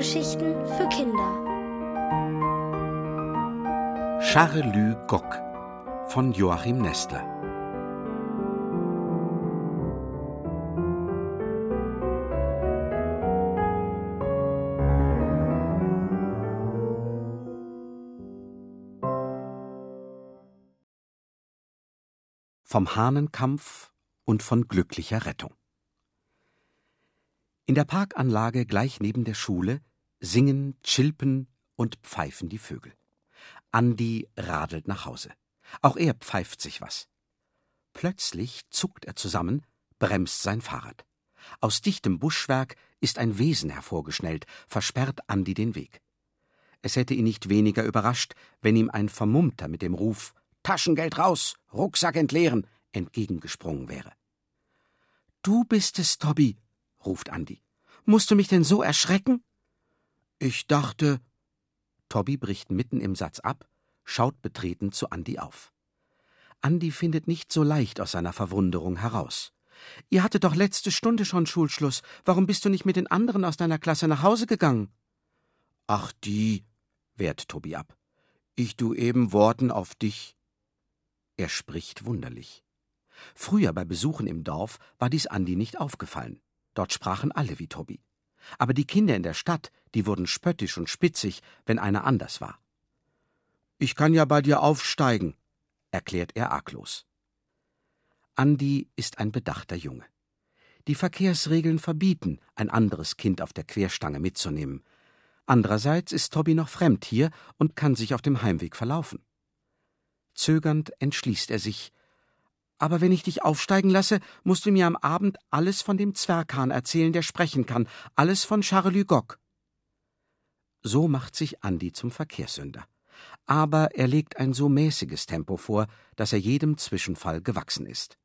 Hörgeschichten für Kinder. Charelü Gock von Joachim Nestler. Vom Hahnenkampf und von glücklicher Rettung. In der Parkanlage gleich neben der Schule singen, chilpen und pfeifen die Vögel. Andi radelt nach Hause. Auch er pfeift sich was. Plötzlich zuckt er zusammen, bremst sein Fahrrad. Aus dichtem Buschwerk ist ein Wesen hervorgeschnellt, versperrt Andi den Weg. Es hätte ihn nicht weniger überrascht, wenn ihm ein Vermummter mit dem Ruf Taschengeld raus, Rucksack entleeren entgegengesprungen wäre. Du bist es, Tobby, ruft Andi. Musst du mich denn so erschrecken? Ich dachte. Tobby bricht mitten im Satz ab, schaut betreten zu Andi auf. Andi findet nicht so leicht aus seiner Verwunderung heraus. Ihr hattet doch letzte Stunde schon Schulschluss. Warum bist du nicht mit den anderen aus deiner Klasse nach Hause gegangen? Ach die, wehrt Tobi ab. Ich du eben Worten auf dich. Er spricht wunderlich. Früher bei Besuchen im Dorf war dies Andi nicht aufgefallen. Dort sprachen alle wie Tobi. Aber die Kinder in der Stadt, die wurden spöttisch und spitzig, wenn einer anders war. Ich kann ja bei dir aufsteigen, erklärt er arglos. Andi ist ein bedachter Junge. Die Verkehrsregeln verbieten, ein anderes Kind auf der Querstange mitzunehmen. Andererseits ist Tobi noch fremd hier und kann sich auf dem Heimweg verlaufen. Zögernd entschließt er sich, aber wenn ich dich aufsteigen lasse, musst du mir am Abend alles von dem Zwerghahn erzählen, der sprechen kann, alles von Charles Gock. So macht sich Andi zum Verkehrssünder. Aber er legt ein so mäßiges Tempo vor, dass er jedem Zwischenfall gewachsen ist.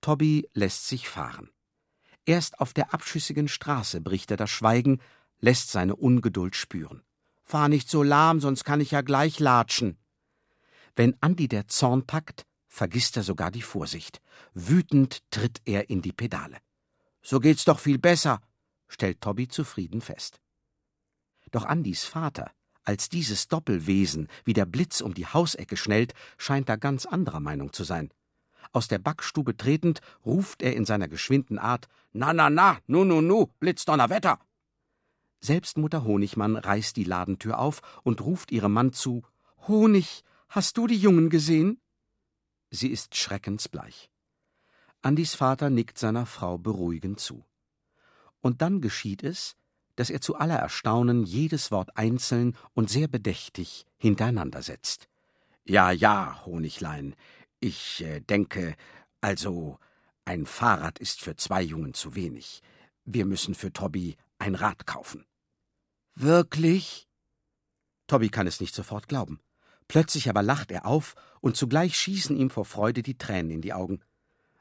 Tobby lässt sich fahren. Erst auf der abschüssigen Straße bricht er das Schweigen, lässt seine Ungeduld spüren. Fahr nicht so lahm, sonst kann ich ja gleich latschen. Wenn Andi der Zorn packt, vergisst er sogar die Vorsicht. Wütend tritt er in die Pedale. So geht's doch viel besser, stellt Tobby zufrieden fest. Doch Andys Vater, als dieses Doppelwesen wie der Blitz um die Hausecke schnellt, scheint da ganz anderer Meinung zu sein. Aus der Backstube tretend, ruft er in seiner geschwinden Art Na, na, na, nu, nu, nu, Blitzdonnerwetter! Selbst Mutter Honigmann reißt die Ladentür auf und ruft ihrem Mann zu Honig, hast du die Jungen gesehen? Sie ist schreckensbleich. Andys Vater nickt seiner Frau beruhigend zu. Und dann geschieht es, dass er zu aller Erstaunen jedes Wort einzeln und sehr bedächtig hintereinander setzt. Ja, ja, Honiglein, ich äh, denke, also ein Fahrrad ist für zwei Jungen zu wenig. Wir müssen für Tobby ein Rad kaufen. Wirklich? Tobby kann es nicht sofort glauben. Plötzlich aber lacht er auf, und zugleich schießen ihm vor Freude die Tränen in die Augen.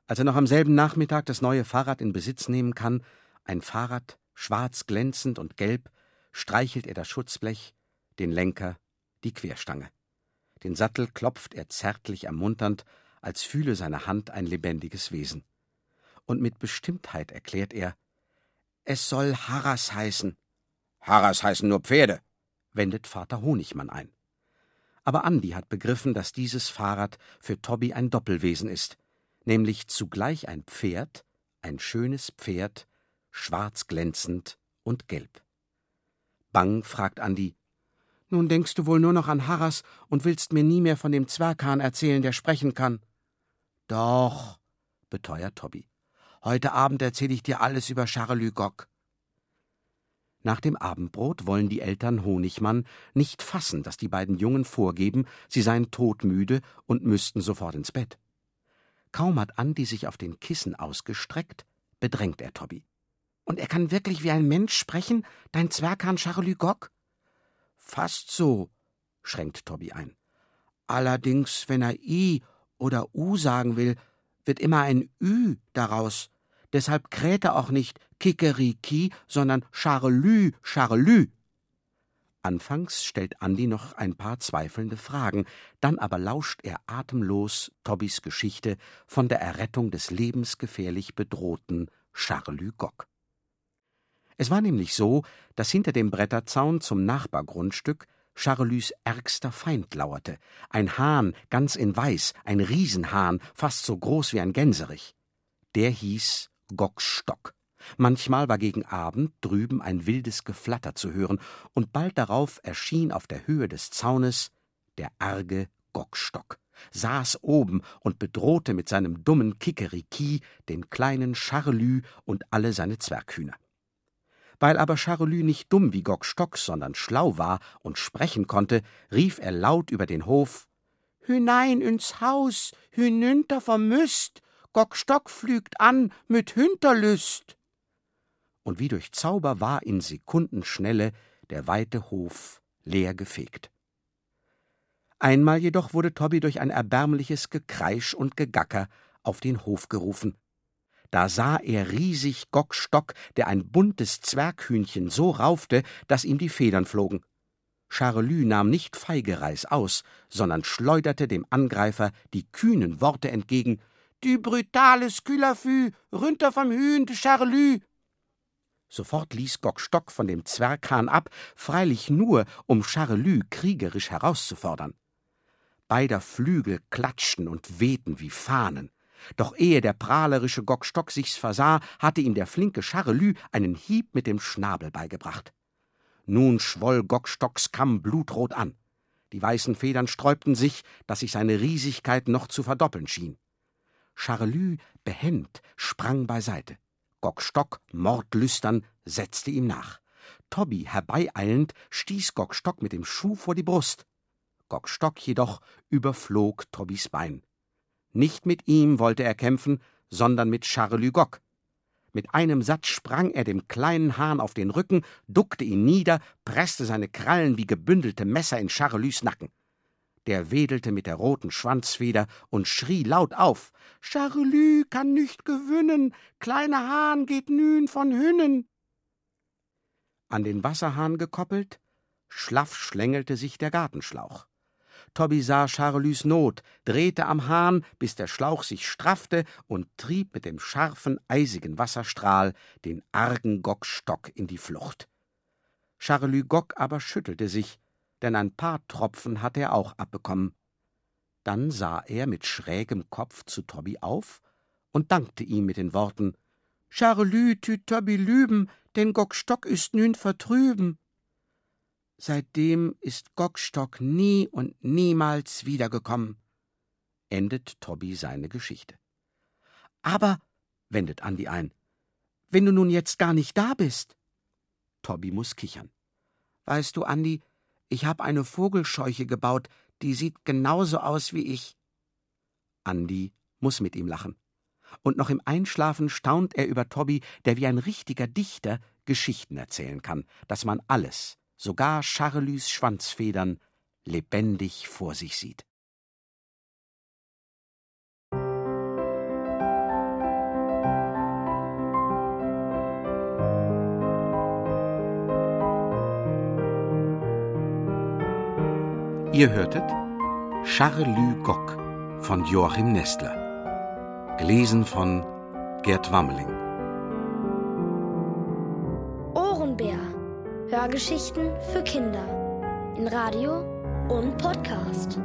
Als er noch am selben Nachmittag das neue Fahrrad in Besitz nehmen kann, ein Fahrrad, schwarz glänzend und gelb, streichelt er das Schutzblech, den Lenker, die Querstange. Den Sattel klopft er zärtlich ermunternd, als fühle seine Hand ein lebendiges Wesen. Und mit Bestimmtheit erklärt er, es soll Harras heißen. Harras heißen nur Pferde, wendet Vater Honigmann ein. Aber Andi hat begriffen, dass dieses Fahrrad für Tobby ein Doppelwesen ist, nämlich zugleich ein Pferd, ein schönes Pferd, schwarz glänzend und gelb. Bang fragt Andi: Nun denkst du wohl nur noch an Harras und willst mir nie mehr von dem Zwerghahn erzählen, der sprechen kann? Doch, beteuert Tobby. Heute Abend erzähle ich dir alles über Charles Gock. Nach dem Abendbrot wollen die Eltern Honigmann nicht fassen, dass die beiden Jungen vorgeben, sie seien todmüde und müssten sofort ins Bett. Kaum hat Andi sich auf den Kissen ausgestreckt, bedrängt er Tobby. Und er kann wirklich wie ein Mensch sprechen, dein Zwerghahn Charlie Gock? Fast so, schränkt Tobby ein. Allerdings, wenn er I oder U sagen will, wird immer ein Ü daraus. Deshalb kräht er auch nicht Kikeriki, sondern Charelü, Charelü. Anfangs stellt Andi noch ein paar zweifelnde Fragen, dann aber lauscht er atemlos Tobbys Geschichte von der Errettung des lebensgefährlich bedrohten Charlü Gock. Es war nämlich so, dass hinter dem Bretterzaun zum Nachbargrundstück Charolus ärgster Feind lauerte, ein Hahn, ganz in Weiß, ein Riesenhahn, fast so groß wie ein Gänserich. Der hieß Gockstock. Manchmal war gegen Abend drüben ein wildes Geflatter zu hören, und bald darauf erschien auf der Höhe des Zaunes der arge Gockstock, saß oben und bedrohte mit seinem dummen Kikeriki den kleinen Charlü und alle seine Zwerghühner. Weil aber Charolü nicht dumm wie Gockstock, sondern schlau war und sprechen konnte, rief er laut über den Hof Hünein ins Haus, hinünter vom Müst, Gockstock flügt an mit Hünterlüst. Und wie durch Zauber war in Sekundenschnelle der weite Hof leer gefegt. Einmal jedoch wurde Tobby durch ein erbärmliches Gekreisch und Gegacker auf den Hof gerufen. Da sah er riesig Gockstock, der ein buntes Zwerghühnchen so raufte, dass ihm die Federn flogen. Charlus nahm nicht Feigereis aus, sondern schleuderte dem Angreifer die kühnen Worte entgegen: Die brutale Skylafü, runter vom Hühn de Charlus! Sofort ließ Gockstock von dem Zwerghahn ab, freilich nur, um Charlus kriegerisch herauszufordern. Beider Flügel klatschten und wehten wie Fahnen. Doch ehe der prahlerische Gockstock sich's versah, hatte ihm der flinke Charelü einen Hieb mit dem Schnabel beigebracht. Nun schwoll Gockstocks Kamm blutrot an. Die weißen Federn sträubten sich, dass sich seine Riesigkeit noch zu verdoppeln schien. Charelü, behend, sprang beiseite. Gockstock, mordlüstern, setzte ihm nach. Tobby, herbeieilend, stieß Gockstock mit dem Schuh vor die Brust. Gockstock jedoch überflog Tobbys Bein. Nicht mit ihm wollte er kämpfen, sondern mit Charlus Gock. Mit einem Satz sprang er dem kleinen Hahn auf den Rücken, duckte ihn nieder, presste seine Krallen wie gebündelte Messer in Charlus Nacken. Der wedelte mit der roten Schwanzfeder und schrie laut auf: Charlus kann nicht gewinnen, kleiner Hahn geht nün von Hünnen. An den Wasserhahn gekoppelt, schlaff schlängelte sich der Gartenschlauch. Tobby sah Charlus Not, drehte am Hahn, bis der Schlauch sich straffte und trieb mit dem scharfen, eisigen Wasserstrahl den argen Gockstock in die Flucht. Charlus Gock aber schüttelte sich, denn ein paar Tropfen hatte er auch abbekommen. Dann sah er mit schrägem Kopf zu Tobby auf und dankte ihm mit den Worten Charlus tüt Tobby lüben, denn Gockstock ist nün vertrüben. Seitdem ist Gockstock nie und niemals wiedergekommen, endet Tobby seine Geschichte. Aber, wendet Andi ein, wenn du nun jetzt gar nicht da bist. Tobby muss kichern. Weißt du, Andi, ich hab eine Vogelscheuche gebaut, die sieht genauso aus wie ich. Andi muss mit ihm lachen. Und noch im Einschlafen staunt er über Tobby, der wie ein richtiger Dichter Geschichten erzählen kann, dass man alles, sogar Charlus Schwanzfedern lebendig vor sich sieht. Ihr hörtet Charlus Gock von Joachim Nestler. Gelesen von Gerd Wammeling. Hörgeschichten für Kinder in Radio und Podcast.